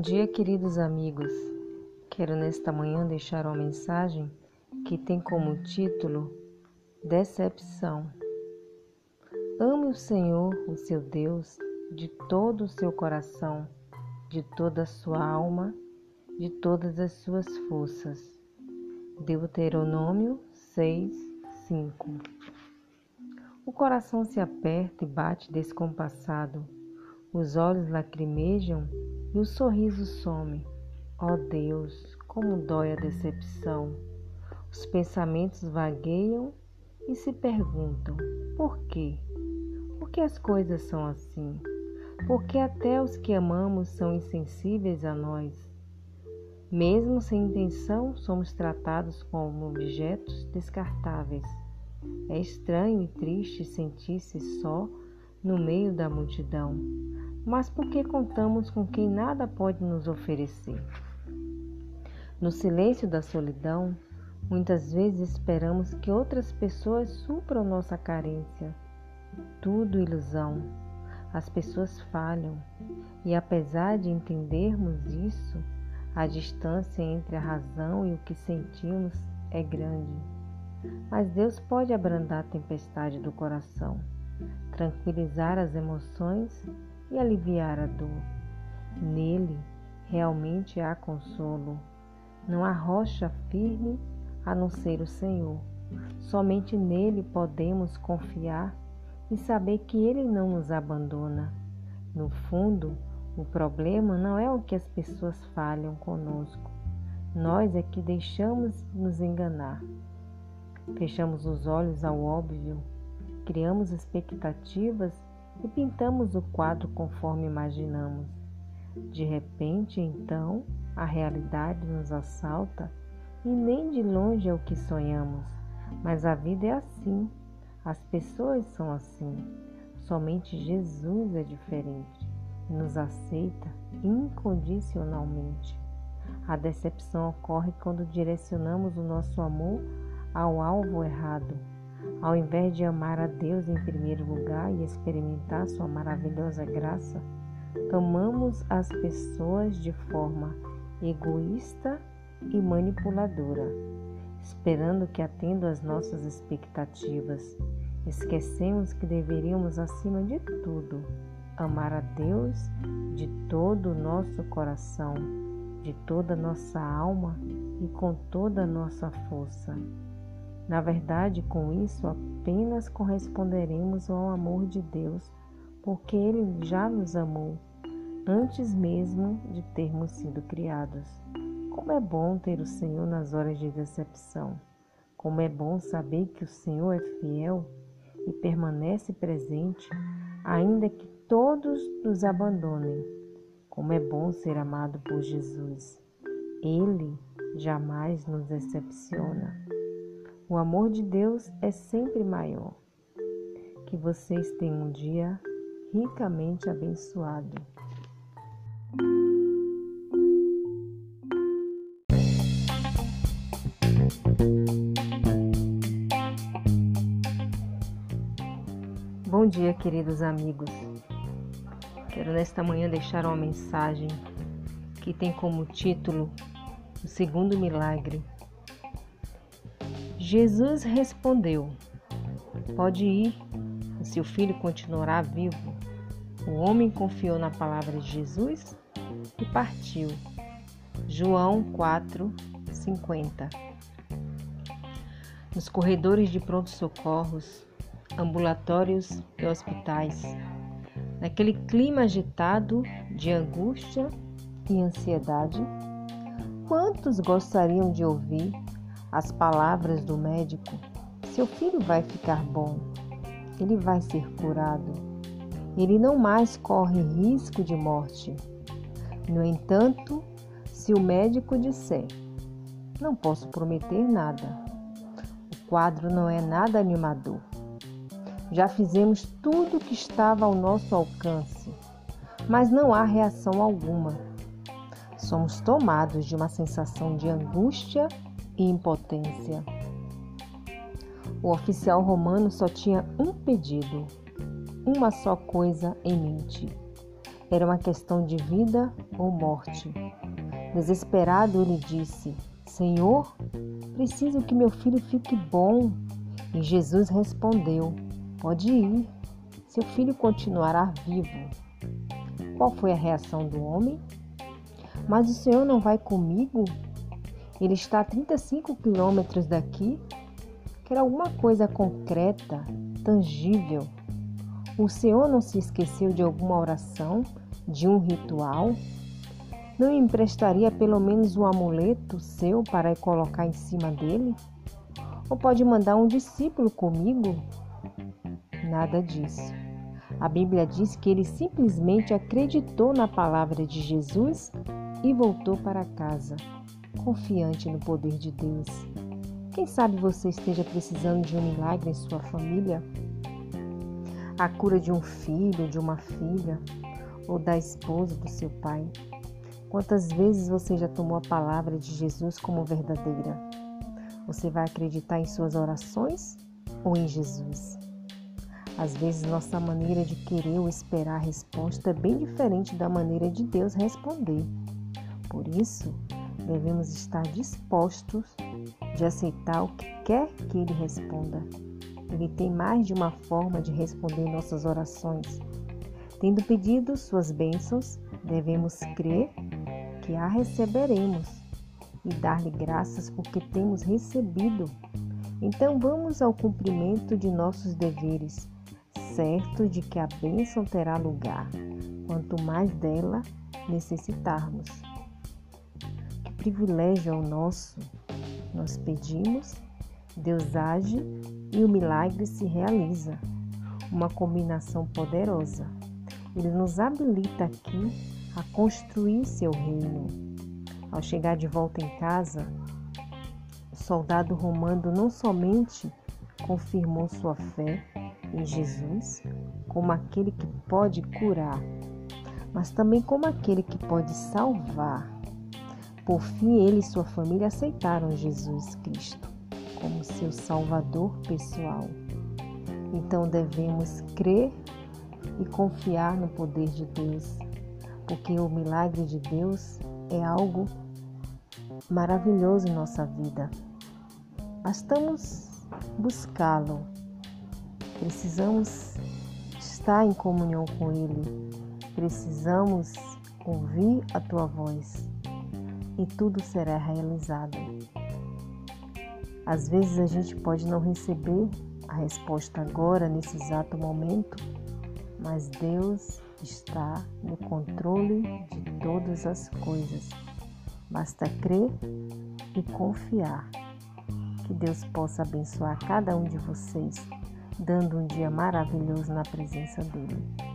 Bom dia, queridos amigos. Quero nesta manhã deixar uma mensagem que tem como título Decepção. Ame o Senhor, o seu Deus, de todo o seu coração, de toda a sua alma, de todas as suas forças. Deuteronômio 6, 5. O coração se aperta e bate descompassado, os olhos lacrimejam e o sorriso some. Ó oh Deus, como dói a decepção! Os pensamentos vagueiam e se perguntam: por quê? Por que as coisas são assim? Por que até os que amamos são insensíveis a nós? Mesmo sem intenção, somos tratados como objetos descartáveis. É estranho e triste sentir-se só no meio da multidão, mas porque contamos com quem nada pode nos oferecer. No silêncio da solidão, muitas vezes esperamos que outras pessoas supram nossa carência. Tudo ilusão. As pessoas falham, e apesar de entendermos isso, a distância entre a razão e o que sentimos é grande. Mas Deus pode abrandar a tempestade do coração, tranquilizar as emoções e aliviar a dor. Nele realmente há consolo. Não há rocha firme a não ser o Senhor. Somente nele podemos confiar e saber que ele não nos abandona. No fundo, o problema não é o que as pessoas falham conosco. Nós é que deixamos nos enganar. Fechamos os olhos ao óbvio, criamos expectativas e pintamos o quadro conforme imaginamos. De repente, então, a realidade nos assalta e nem de longe é o que sonhamos. Mas a vida é assim, as pessoas são assim. Somente Jesus é diferente e nos aceita incondicionalmente. A decepção ocorre quando direcionamos o nosso amor ao alvo errado. Ao invés de amar a Deus em primeiro lugar e experimentar Sua maravilhosa graça, amamos as pessoas de forma egoísta e manipuladora, esperando que atendam às nossas expectativas. Esquecemos que deveríamos, acima de tudo, amar a Deus de todo o nosso coração, de toda a nossa alma e com toda a nossa força. Na verdade, com isso apenas corresponderemos ao amor de Deus, porque Ele já nos amou antes mesmo de termos sido criados. Como é bom ter o Senhor nas horas de decepção. Como é bom saber que o Senhor é fiel e permanece presente, ainda que todos nos abandonem. Como é bom ser amado por Jesus. Ele jamais nos decepciona. O amor de Deus é sempre maior. Que vocês tenham um dia ricamente abençoado. Bom dia, queridos amigos. Quero nesta manhã deixar uma mensagem que tem como título O Segundo Milagre Jesus respondeu: Pode ir, o seu filho continuará vivo. O homem confiou na palavra de Jesus e partiu. João 4, 50. Nos corredores de pronto-socorros, ambulatórios e hospitais, naquele clima agitado de angústia e ansiedade, quantos gostariam de ouvir as palavras do médico: seu filho vai ficar bom, ele vai ser curado, ele não mais corre risco de morte. No entanto, se o médico disser: não posso prometer nada, o quadro não é nada animador. Já fizemos tudo o que estava ao nosso alcance, mas não há reação alguma. Somos tomados de uma sensação de angústia e impotência. O oficial romano só tinha um pedido, uma só coisa em mente: Era uma questão de vida ou morte. Desesperado, ele disse: Senhor, preciso que meu filho fique bom. E Jesus respondeu: Pode ir, seu filho continuará vivo. Qual foi a reação do homem? Mas o senhor não vai comigo? Ele está a 35 quilômetros daqui. Quer alguma coisa concreta, tangível. O senhor não se esqueceu de alguma oração, de um ritual? Não emprestaria pelo menos um amuleto seu para colocar em cima dele? Ou pode mandar um discípulo comigo? Nada disso. A Bíblia diz que ele simplesmente acreditou na palavra de Jesus e voltou para casa, confiante no poder de Deus. Quem sabe você esteja precisando de um milagre em sua família? A cura de um filho, de uma filha, ou da esposa do seu pai. Quantas vezes você já tomou a palavra de Jesus como verdadeira? Você vai acreditar em suas orações ou em Jesus? Às vezes, nossa maneira de querer ou esperar a resposta é bem diferente da maneira de Deus responder. Por isso, devemos estar dispostos de aceitar o que quer que Ele responda. Ele tem mais de uma forma de responder nossas orações. Tendo pedido suas bênçãos, devemos crer que a receberemos e dar-lhe graças porque temos recebido. Então vamos ao cumprimento de nossos deveres, certo de que a bênção terá lugar, quanto mais dela necessitarmos. Privilégio é o nosso! Nós pedimos, Deus age e o milagre se realiza. Uma combinação poderosa. Ele nos habilita aqui a construir seu reino. Ao chegar de volta em casa, o soldado romano não somente confirmou sua fé em Jesus como aquele que pode curar, mas também como aquele que pode salvar. Por fim, ele e sua família aceitaram Jesus Cristo como seu Salvador pessoal. Então devemos crer e confiar no poder de Deus porque o milagre de Deus é algo maravilhoso em nossa vida. Bastamos buscá-lo. Precisamos estar em comunhão com Ele. Precisamos ouvir a tua voz e tudo será realizado. Às vezes a gente pode não receber a resposta agora, nesse exato momento, mas Deus está no controle de todas as coisas. Basta crer e confiar. Que Deus possa abençoar cada um de vocês, dando um dia maravilhoso na presença dEle.